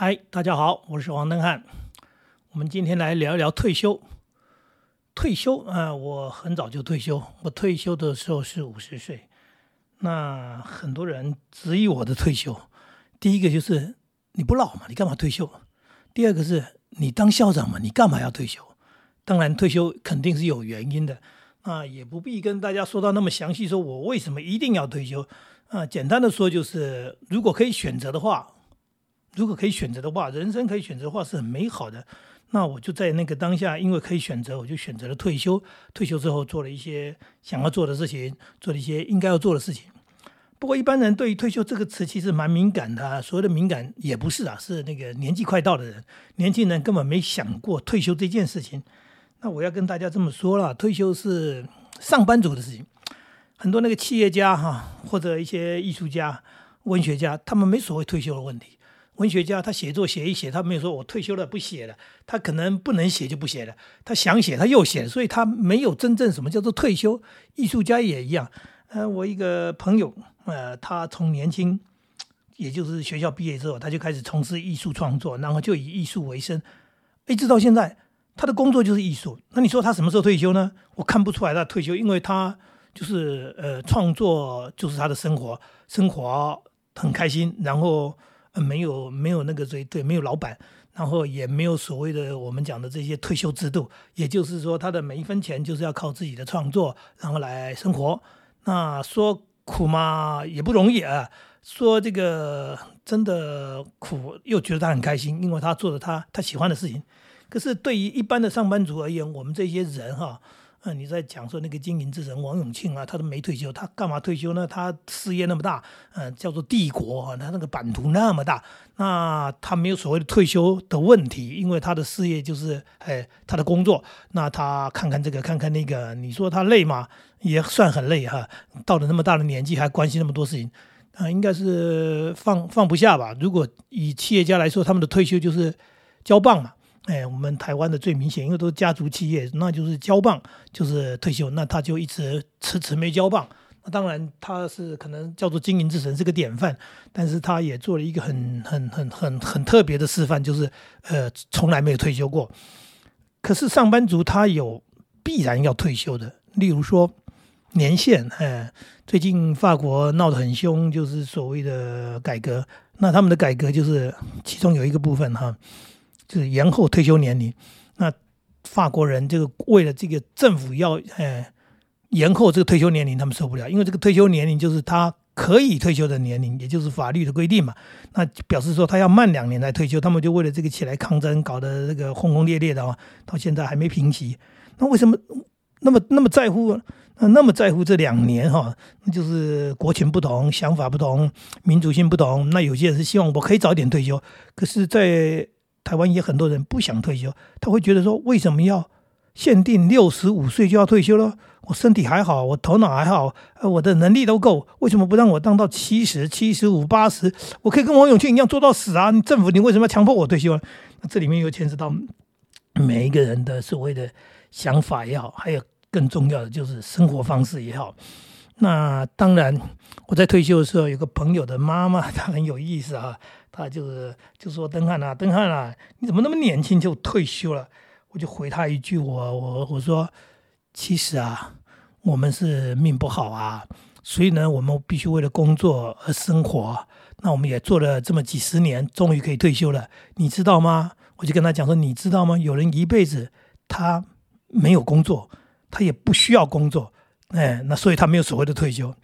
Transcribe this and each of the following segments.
嗨，大家好，我是王登汉。我们今天来聊一聊退休。退休啊，我很早就退休。我退休的时候是五十岁。那很多人质疑我的退休。第一个就是你不老嘛，你干嘛退休？第二个是你当校长嘛，你干嘛要退休？当然，退休肯定是有原因的。那也不必跟大家说到那么详细，说我为什么一定要退休啊？简单的说就是，如果可以选择的话。如果可以选择的话，人生可以选择的话是很美好的。那我就在那个当下，因为可以选择，我就选择了退休。退休之后做了一些想要做的事情，做了一些应该要做的事情。不过一般人对于退休这个词其实蛮敏感的，所谓的敏感也不是啊，是那个年纪快到的人，年轻人根本没想过退休这件事情。那我要跟大家这么说了，退休是上班族的事情。很多那个企业家哈，或者一些艺术家、文学家，他们没所谓退休的问题。文学家他写作写一写，他没有说我退休了不写了，他可能不能写就不写了，他想写他又写，所以他没有真正什么叫做退休。艺术家也一样，呃，我一个朋友，呃，他从年轻，也就是学校毕业之后，他就开始从事艺术创作，然后就以艺术为生，一直到现在，他的工作就是艺术。那你说他什么时候退休呢？我看不出来他退休，因为他就是呃创作就是他的生活，生活很开心，然后。没有没有那个对对，没有老板，然后也没有所谓的我们讲的这些退休制度，也就是说，他的每一分钱就是要靠自己的创作，然后来生活。那说苦嘛也不容易啊，说这个真的苦，又觉得他很开心，因为他做的他他喜欢的事情。可是对于一般的上班族而言，我们这些人哈。那，你在讲说那个经营之神王永庆啊，他都没退休，他干嘛退休呢？他事业那么大，嗯，叫做帝国啊，他那个版图那么大，那他没有所谓的退休的问题，因为他的事业就是哎他的工作。那他看看这个，看看那个，你说他累吗？也算很累哈。到了那么大的年纪，还关心那么多事情，啊，应该是放放不下吧？如果以企业家来说，他们的退休就是交棒嘛。哎，我们台湾的最明显，因为都是家族企业，那就是交棒，就是退休，那他就一直迟迟没交棒。那当然他是可能叫做经营之神，是个典范，但是他也做了一个很很很很很特别的示范，就是呃从来没有退休过。可是上班族他有必然要退休的，例如说年限，哎，最近法国闹得很凶，就是所谓的改革，那他们的改革就是其中有一个部分哈。就是延后退休年龄，那法国人这个为了这个政府要呃延后这个退休年龄，他们受不了，因为这个退休年龄就是他可以退休的年龄，也就是法律的规定嘛。那表示说他要慢两年来退休，他们就为了这个起来抗争，搞得这个轰轰烈烈的啊，到现在还没平息。那为什么那么那么在乎？那么在乎这两年哈？那就是国情不同，想法不同，民族性不同。那有些人是希望我可以早点退休，可是，在台湾也很多人不想退休，他会觉得说：为什么要限定六十五岁就要退休了？我身体还好，我头脑还好，呃，我的能力都够，为什么不让我当到七十七十五八十？我可以跟王永庆一样做到死啊！政府，你为什么要强迫我退休？那这里面又牵涉到每一个人的所谓的想法也好，还有更重要的就是生活方式也好。那当然，我在退休的时候，有个朋友的妈妈，她很有意思啊。他就是就说登汉啊，登汉啊，你怎么那么年轻就退休了？我就回他一句，我我我说，其实啊，我们是命不好啊，所以呢，我们必须为了工作而生活。那我们也做了这么几十年，终于可以退休了，你知道吗？我就跟他讲说，你知道吗？有人一辈子他没有工作，他也不需要工作，哎，那所以他没有所谓的退休。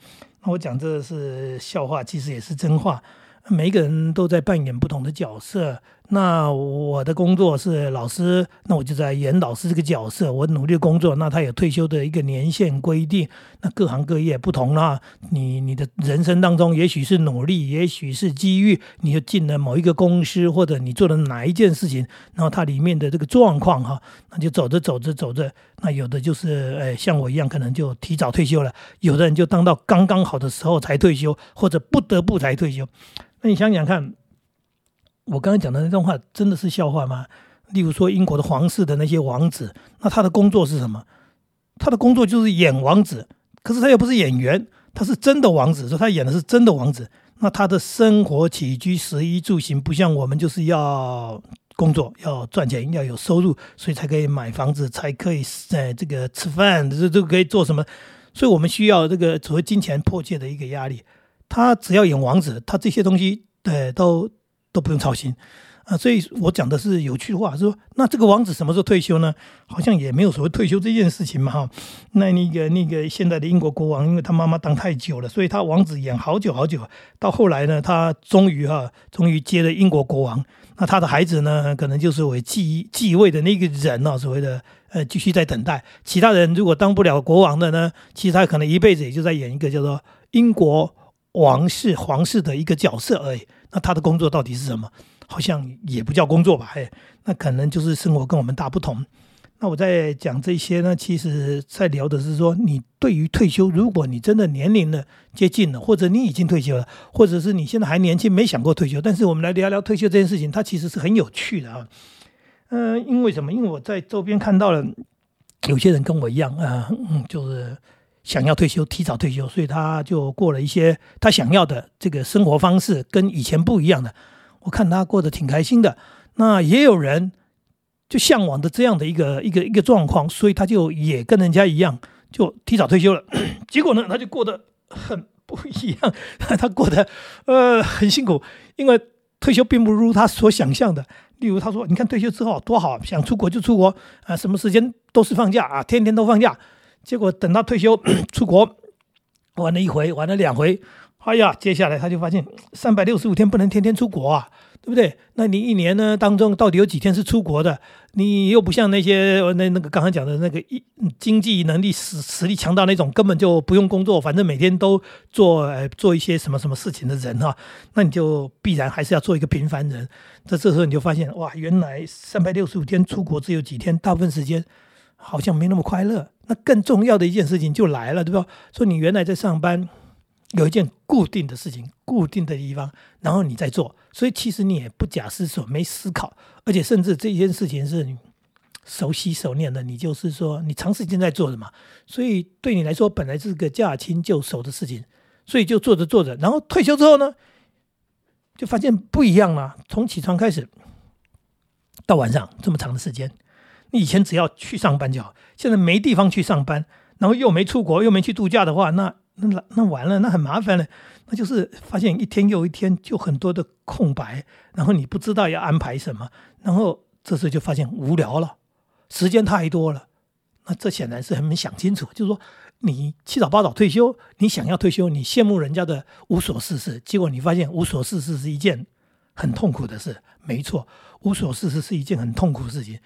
那我讲这是笑话，其实也是真话。每个人都在扮演不同的角色。那我的工作是老师，那我就在演老师这个角色。我努力工作，那他有退休的一个年限规定。那各行各业不同啦，你你的人生当中，也许是努力，也许是机遇，你就进了某一个公司，或者你做了哪一件事情，然后它里面的这个状况哈，那就走着走着走着，那有的就是诶，像我一样，可能就提早退休了；有的人就当到刚刚好的时候才退休，或者不得不才退休。那你想想看，我刚才讲的那段话真的是笑话吗？例如说英国的皇室的那些王子，那他的工作是什么？他的工作就是演王子，可是他又不是演员，他是真的王子，说他演的是真的王子。那他的生活起居、食衣住行，不像我们就是要工作、要赚钱、要有收入，所以才可以买房子，才可以在这个吃饭，这都可以做什么？所以我们需要这个所谓金钱迫切的一个压力。他只要演王子，他这些东西对都都不用操心。啊，所以我讲的是有趣的话，说那这个王子什么时候退休呢？好像也没有所谓退休这件事情嘛，哈。那那个那个现在的英国国王，因为他妈妈当太久了，所以他王子演好久好久，到后来呢，他终于哈，终于接了英国国王。那他的孩子呢，可能就是为继继位的那个人呢，所谓的呃，继续在等待。其他人如果当不了国王的呢，其实他可能一辈子也就在演一个叫做英国王室皇室的一个角色而已。那他的工作到底是什么？好像也不叫工作吧，哎，那可能就是生活跟我们大不同。那我在讲这些呢，其实在聊的是说，你对于退休，如果你真的年龄呢接近了，或者你已经退休了，或者是你现在还年轻，没想过退休，但是我们来聊聊退休这件事情，它其实是很有趣的啊。嗯，因为什么？因为我在周边看到了有些人跟我一样啊，嗯，就是想要退休，提早退休，所以他就过了一些他想要的这个生活方式，跟以前不一样的。我看他过得挺开心的，那也有人就向往的这样的一个一个一个状况，所以他就也跟人家一样，就提早退休了。结果呢，他就过得很不一样，他过得呃很辛苦，因为退休并不如他所想象的。例如他说：“你看退休之后多好，想出国就出国啊，什么时间都是放假啊，天天都放假。”结果等他退休 出国玩了一回，玩了两回。哎呀，接下来他就发现三百六十五天不能天天出国啊，对不对？那你一年呢当中到底有几天是出国的？你又不像那些那那个刚才讲的那个一经济能力实实力强大那种，根本就不用工作，反正每天都做呃做一些什么什么事情的人哈，那你就必然还是要做一个平凡人。这这时候你就发现哇，原来三百六十五天出国只有几天，大部分时间好像没那么快乐。那更重要的一件事情就来了，对吧？说你原来在上班。有一件固定的事情，固定的地方，然后你在做，所以其实你也不假思索，没思考，而且甚至这件事情是你熟悉熟练的，你就是说你长时间在做的嘛，所以对你来说本来是个驾轻就熟的事情，所以就做着做着，然后退休之后呢，就发现不一样了。从起床开始到晚上这么长的时间，以前只要去上班就好，现在没地方去上班，然后又没出国，又没去度假的话，那。那那完了，那很麻烦了。那就是发现一天又一天就很多的空白，然后你不知道要安排什么，然后这时候就发现无聊了，时间太多了。那这显然是很没想清楚，就是说你七早八早退休，你想要退休，你羡慕人家的无所事事，结果你发现无所事事是一件很痛苦的事。没错，无所事事是一件很痛苦的事情。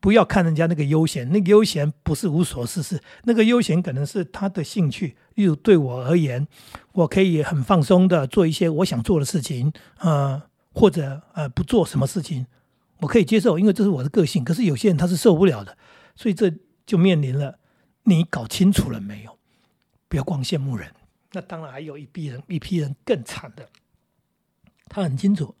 不要看人家那个悠闲，那个悠闲不是无所事事，那个悠闲可能是他的兴趣。例如对我而言，我可以很放松的做一些我想做的事情，呃，或者呃不做什么事情，我可以接受，因为这是我的个性。可是有些人他是受不了的，所以这就面临了你搞清楚了没有？不要光羡慕人。那当然还有一批人，一批人更惨的，他很清楚，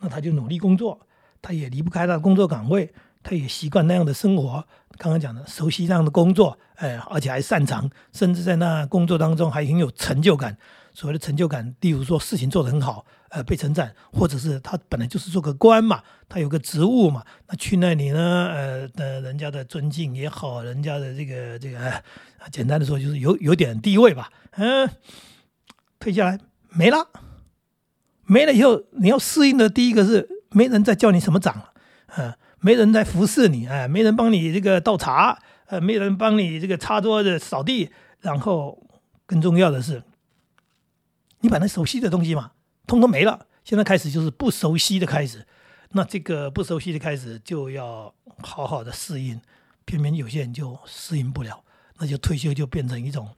那他就努力工作，他也离不开他的工作岗位。他也习惯那样的生活，刚刚讲的熟悉那样的工作，哎，而且还擅长，甚至在那工作当中还很有成就感。所谓的成就感，例如说事情做得很好，呃，被称赞，或者是他本来就是做个官嘛，他有个职务嘛，那去那里呢，呃，的人家的尊敬也好，人家的这个这个，简单的说就是有有点地位吧，嗯，退下来没了，没了以后你要适应的第一个是没人再叫你什么长了，嗯。没人在服侍你，哎，没人帮你这个倒茶，呃，没人帮你这个擦桌子、扫地，然后更重要的是，你把那熟悉的东西嘛，通通没了。现在开始就是不熟悉的开始，那这个不熟悉的开始就要好好的适应，偏偏有些人就适应不了，那就退休就变成一种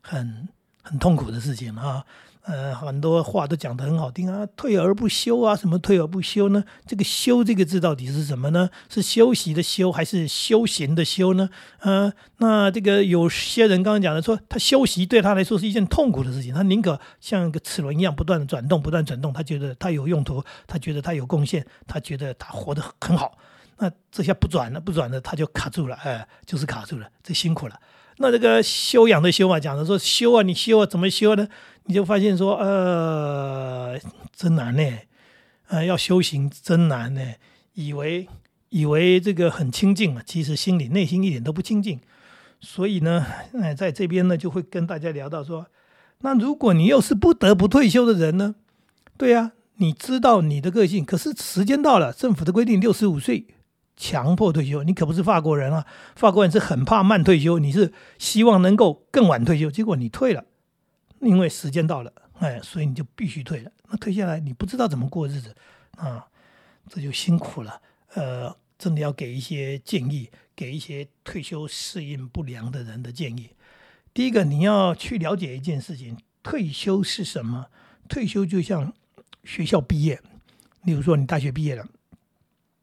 很很痛苦的事情啊。呃，很多话都讲得很好听啊，退而不休啊，什么退而不休呢？这个“休”这个字到底是什么呢？是休息的“休”还是修行的“修”呢？呃，那这个有些人刚刚讲的说，他休息对他来说是一件痛苦的事情，他宁可像一个齿轮一样不断的转动，不断转动，他觉得他有用途，他觉得他有贡献，他觉得他活得很好。那这下不转了，不转了，他就卡住了，哎，就是卡住了，这辛苦了。那这个修养的修啊，讲的说修啊，你修啊，怎么修呢？你就发现说，呃，真难呢，呃，要修行真难呢。以为以为这个很清净啊，其实心里内心一点都不清净。所以呢，哎，在这边呢，就会跟大家聊到说，那如果你又是不得不退休的人呢？对呀，你知道你的个性，可是时间到了，政府的规定六十五岁。强迫退休，你可不是法国人啊！法国人是很怕慢退休，你是希望能够更晚退休，结果你退了，因为时间到了，哎，所以你就必须退了。那退下来，你不知道怎么过日子啊，这就辛苦了。呃，真的要给一些建议，给一些退休适应不良的人的建议。第一个，你要去了解一件事情：退休是什么？退休就像学校毕业，例如说你大学毕业了。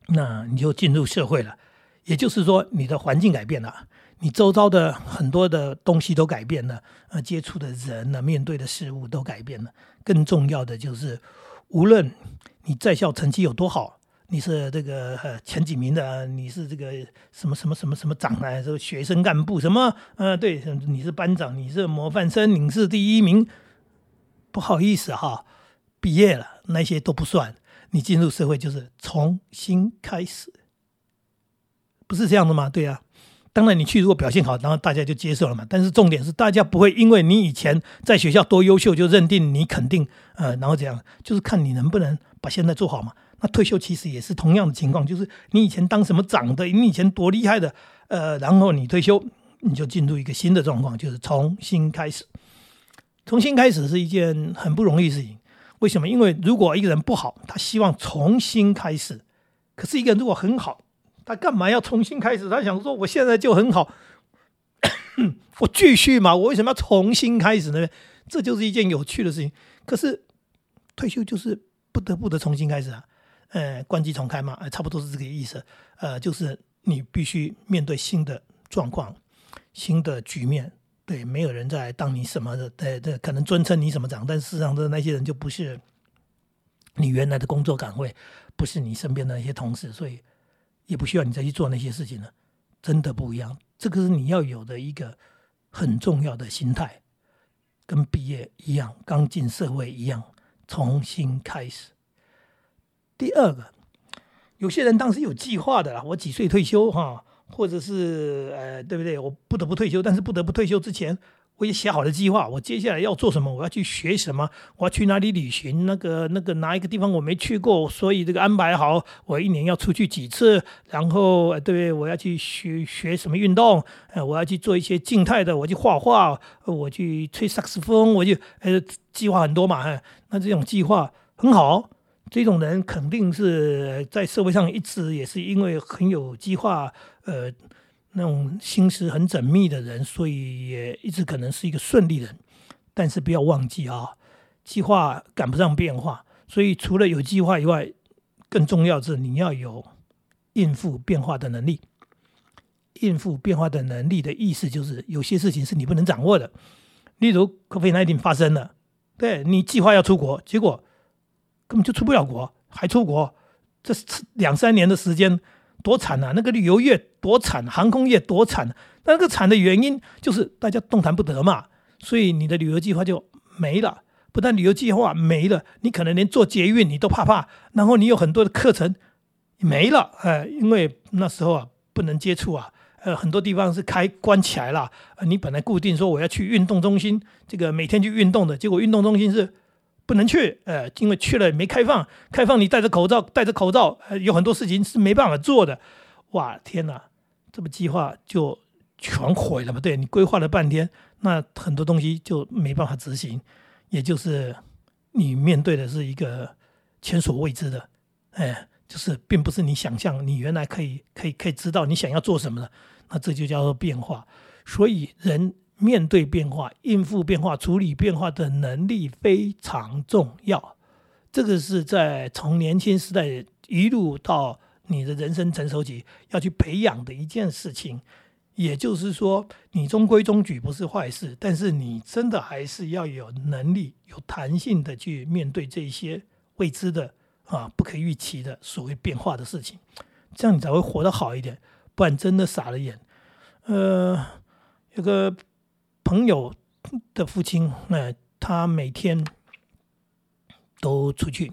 那你就进入社会了，也就是说，你的环境改变了，你周遭的很多的东西都改变了，呃，接触的人呢，面对的事物都改变了。更重要的就是，无论你在校成绩有多好，你是这个呃前几名的，你是这个什么什么什么什么长啊，这个学生干部什么，呃，对，你是班长，你是模范生，你是第一名，不好意思哈，毕业了，那些都不算。你进入社会就是重新开始，不是这样的吗？对呀，当然你去如果表现好，然后大家就接受了嘛。但是重点是，大家不会因为你以前在学校多优秀就认定你肯定呃，然后这样就是看你能不能把现在做好嘛。那退休其实也是同样的情况，就是你以前当什么长的，你以前多厉害的，呃，然后你退休，你就进入一个新的状况，就是重新开始。重新开始是一件很不容易的事情。为什么？因为如果一个人不好，他希望重新开始；可是一个人如果很好，他干嘛要重新开始？他想说：“我现在就很好，我继续嘛，我为什么要重新开始呢？”这就是一件有趣的事情。可是退休就是不得不的重新开始啊，呃，关机重开嘛，差不多是这个意思。呃，就是你必须面对新的状况、新的局面。对，没有人在当你什么的，对对，可能尊称你什么长，但事实上的那些人就不是你原来的工作岗位，不是你身边的那些同事，所以也不需要你再去做那些事情了。真的不一样，这个是你要有的一个很重要的心态，跟毕业一样，刚进社会一样，重新开始。第二个，有些人当时有计划的啦，我几岁退休哈。或者是呃，对不对？我不得不退休，但是不得不退休之前，我也写好了计划。我接下来要做什么？我要去学什么？我要去哪里旅行？那个那个哪一个地方我没去过，所以这个安排好，我一年要出去几次。然后呃对，我要去学学什么运动？呃，我要去做一些静态的，我去画画，我去吹萨克斯风，我就呃，计划很多嘛。那这种计划很好。这种人肯定是在社会上一直也是因为很有计划，呃，那种心思很缜密的人，所以也一直可能是一个顺利人。但是不要忘记啊，计划赶不上变化，所以除了有计划以外，更重要是你要有应付变化的能力。应付变化的能力的意思就是，有些事情是你不能掌握的，例如 COVID-19 发生了，对你计划要出国，结果。根本就出不了国，还出国，这两三年的时间多惨啊！那个旅游业多惨，航空业多惨。那个惨的原因就是大家动弹不得嘛，所以你的旅游计划就没了。不但旅游计划没了，你可能连坐捷运你都怕怕。然后你有很多的课程没了，哎，因为那时候啊不能接触啊，呃，很多地方是开关起来了。你本来固定说我要去运动中心，这个每天去运动的结果，运动中心是。不能去，呃，因为去了没开放，开放你戴着口罩，戴着口罩，呃，有很多事情是没办法做的。哇，天哪，这么计划就全毁了嘛？对你规划了半天，那很多东西就没办法执行，也就是你面对的是一个前所未知的，哎，就是并不是你想象，你原来可以可以可以知道你想要做什么的，那这就叫做变化。所以人。面对变化、应付变化、处理变化的能力非常重要。这个是在从年轻时代一路到你的人生成熟期要去培养的一件事情。也就是说，你中规中矩不是坏事，但是你真的还是要有能力、有弹性的去面对这些未知的啊、不可预期的所谓变化的事情，这样你才会活得好一点。不然真的傻了眼。呃。有个朋友的父亲，呃，他每天都出去。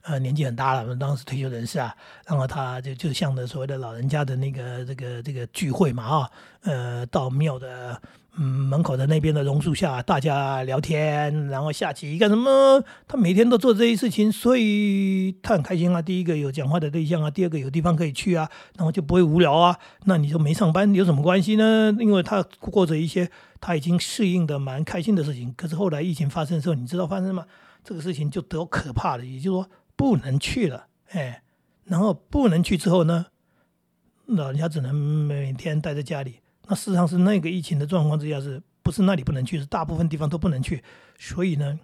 呃，年纪很大了，我们当时退休人士啊，然后他就就像的所谓的老人家的那个这个这个聚会嘛啊，呃，到庙的嗯门口的那边的榕树下，大家聊天，然后下棋干什么？他每天都做这些事情，所以他很开心啊。第一个有讲话的对象啊，第二个有地方可以去啊，然后就不会无聊啊。那你说没上班有什么关系呢？因为他过着一些他已经适应的蛮开心的事情。可是后来疫情发生的时候，你知道发生吗？这个事情就得可怕了，也就是说。不能去了，哎，然后不能去之后呢，老人家只能每天待在家里。那事实上是那个疫情的状况之下，是不是那里不能去？是大部分地方都不能去。所以呢，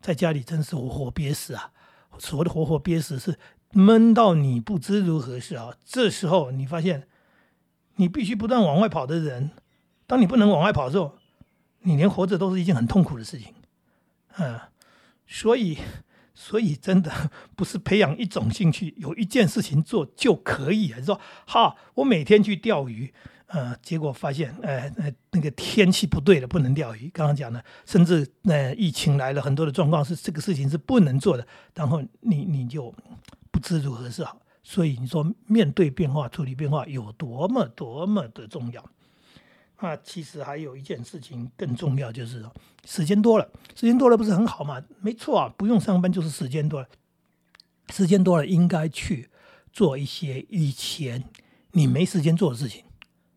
在家里真是活活憋死啊！所谓的活活憋死，是闷到你不知如何是啊。这时候你发现，你必须不断往外跑的人，当你不能往外跑的时候，你连活着都是一件很痛苦的事情，嗯，所以。所以真的不是培养一种兴趣，有一件事情做就可以啊。说哈，我每天去钓鱼，呃，结果发现，呃，那那个天气不对了，不能钓鱼。刚刚讲的，甚至那疫情来了，很多的状况是这个事情是不能做的，然后你你就不知如何是好。所以你说面对变化、处理变化有多么多么的重要。那其实还有一件事情更重要，就是时间多了，时间多了不是很好吗？没错啊，不用上班就是时间多了，时间多了应该去做一些以前你没时间做的事情，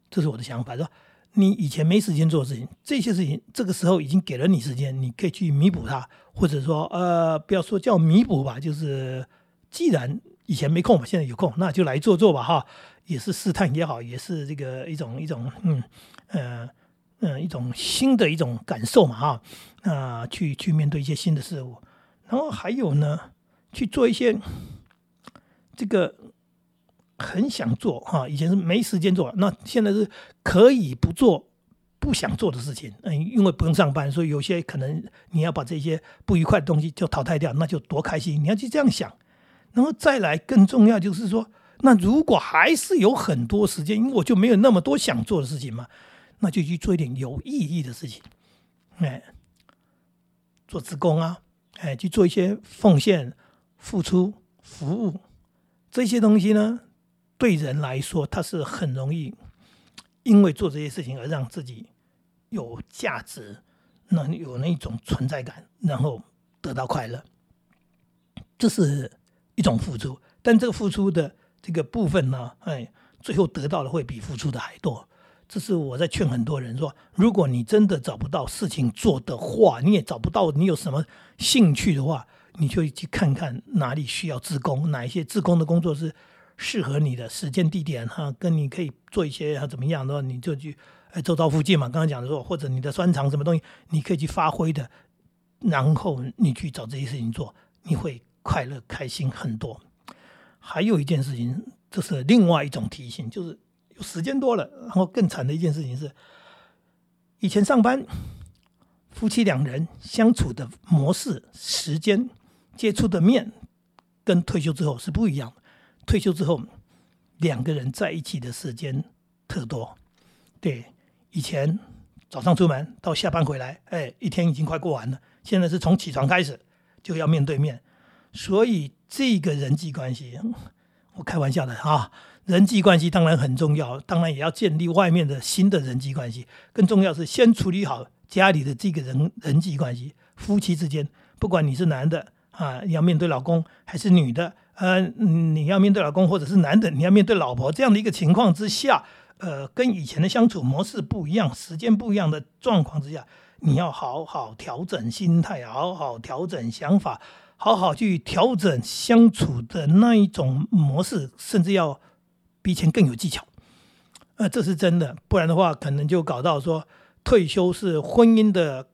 这是我的想法，说？你以前没时间做的事情，这些事情这个时候已经给了你时间，你可以去弥补它，或者说呃，不要说叫弥补吧，就是既然以前没空嘛，现在有空，那就来做做吧，哈。也是试探也好，也是这个一种一种嗯呃嗯一种新的一种感受嘛哈啊去去面对一些新的事物，然后还有呢去做一些这个很想做哈以前是没时间做，那现在是可以不做不想做的事情，嗯因为不用上班，所以有些可能你要把这些不愉快的东西就淘汰掉，那就多开心，你要去这样想，然后再来更重要就是说。那如果还是有很多时间，因为我就没有那么多想做的事情嘛，那就去做一点有意义的事情，哎，做职工啊，哎，去做一些奉献、付出、服务这些东西呢，对人来说，他是很容易因为做这些事情而让自己有价值，那有那种存在感，然后得到快乐，这是一种付出，但这个付出的。这个部分呢，哎，最后得到的会比付出的还多。这是我在劝很多人说：，如果你真的找不到事情做的话，你也找不到你有什么兴趣的话，你就去看看哪里需要自工，哪一些自工的工作是适合你的时间地点哈，跟你可以做一些怎么样的话，你就去哎周遭附近嘛。刚刚讲的说，或者你的专长什么东西，你可以去发挥的，然后你去找这些事情做，你会快乐开心很多。还有一件事情，这是另外一种提醒，就是有时间多了，然后更惨的一件事情是，以前上班夫妻两人相处的模式、时间、接触的面，跟退休之后是不一样的。退休之后，两个人在一起的时间特多。对，以前早上出门到下班回来，哎，一天已经快过完了。现在是从起床开始就要面对面。所以这个人际关系，我开玩笑的啊，人际关系当然很重要，当然也要建立外面的新的人际关系。更重要是先处理好家里的这个人人际关系，夫妻之间，不管你是男的啊，要面对老公，还是女的，呃，你要面对老公，或者是男的，你要面对老婆，这样的一个情况之下，呃，跟以前的相处模式不一样，时间不一样的状况之下，你要好好调整心态，好好调整想法。好好去调整相处的那一种模式，甚至要比以前更有技巧。呃，这是真的，不然的话，可能就搞到说退休是婚姻的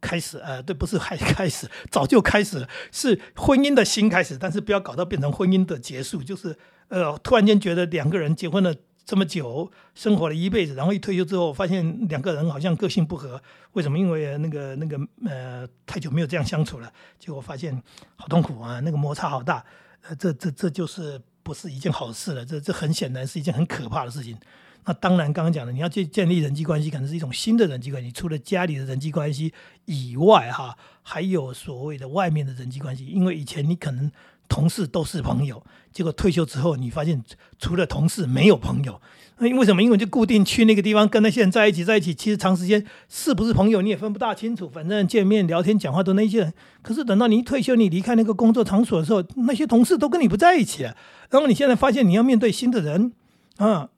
开始。呃，对，不是还 开始，早就开始了，是婚姻的新开始。但是不要搞到变成婚姻的结束，就是呃，突然间觉得两个人结婚了。这么久生活了一辈子，然后一退休之后，发现两个人好像个性不合。为什么？因为那个那个呃，太久没有这样相处了，结果发现好痛苦啊，那个摩擦好大。呃，这这这就是不是一件好事了。这这很显然是一件很可怕的事情。那当然，刚刚讲的，你要去建立人际关系，可能是一种新的人际关系。除了家里的人际关系以外，哈，还有所谓的外面的人际关系。因为以前你可能同事都是朋友，结果退休之后，你发现除了同事没有朋友。那为什么？因为就固定去那个地方跟那些人在一起，在一起，其实长时间是不是朋友你也分不大清楚。反正见面聊天讲话都那些人。可是等到你一退休，你离开那个工作场所的时候，那些同事都跟你不在一起了。然后你现在发现你要面对新的人啊。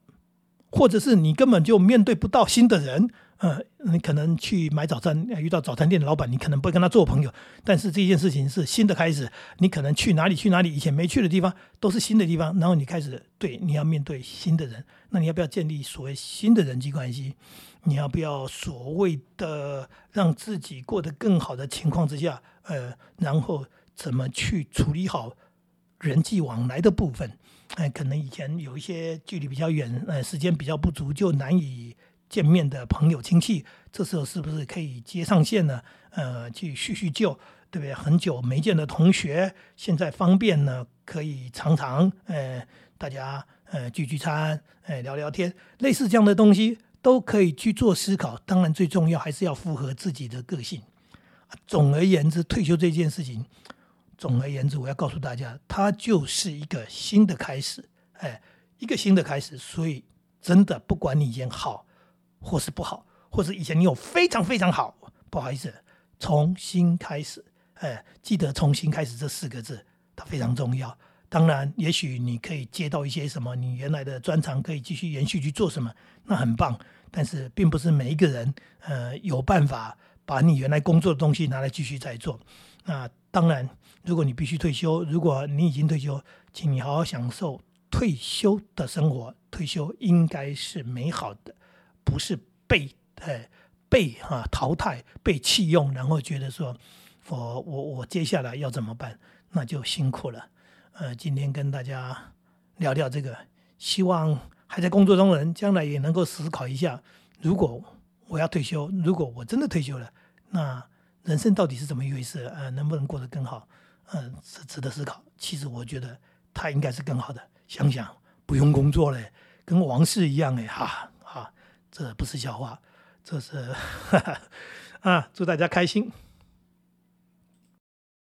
或者是你根本就面对不到新的人，呃，你可能去买早餐遇到早餐店的老板，你可能不会跟他做朋友。但是这件事情是新的开始，你可能去哪里去哪里以前没去的地方都是新的地方，然后你开始对你要面对新的人，那你要不要建立所谓新的人际关系？你要不要所谓的让自己过得更好的情况之下，呃，然后怎么去处理好人际往来的部分？哎，可能以前有一些距离比较远，呃，时间比较不足，就难以见面的朋友亲戚，这时候是不是可以接上线呢？呃，去叙叙旧，对不对？很久没见的同学，现在方便呢，可以常常，呃，大家呃聚聚餐，呃，聊聊天，类似这样的东西都可以去做思考。当然，最重要还是要符合自己的个性。总而言之，退休这件事情。总而言之，我要告诉大家，它就是一个新的开始，哎，一个新的开始。所以，真的不管你以前好，或是不好，或是以前你有非常非常好，不好意思，重新开始，哎，记得重新开始这四个字，它非常重要。当然，也许你可以接到一些什么，你原来的专长可以继续延续去做什么，那很棒。但是，并不是每一个人，呃，有办法把你原来工作的东西拿来继续再做。那当然。如果你必须退休，如果你已经退休，请你好好享受退休的生活。退休应该是美好的，不是被呃被哈淘汰、被弃用，然后觉得说我我我接下来要怎么办？那就辛苦了。呃，今天跟大家聊聊这个，希望还在工作中的人将来也能够思考一下：如果我要退休，如果我真的退休了，那人生到底是怎么一回事？呃，能不能过得更好？嗯，是值得思考。其实我觉得他应该是更好的。想想不用工作嘞，跟王室一样哎，哈哈，这不是笑话，这是哈哈啊，祝大家开心。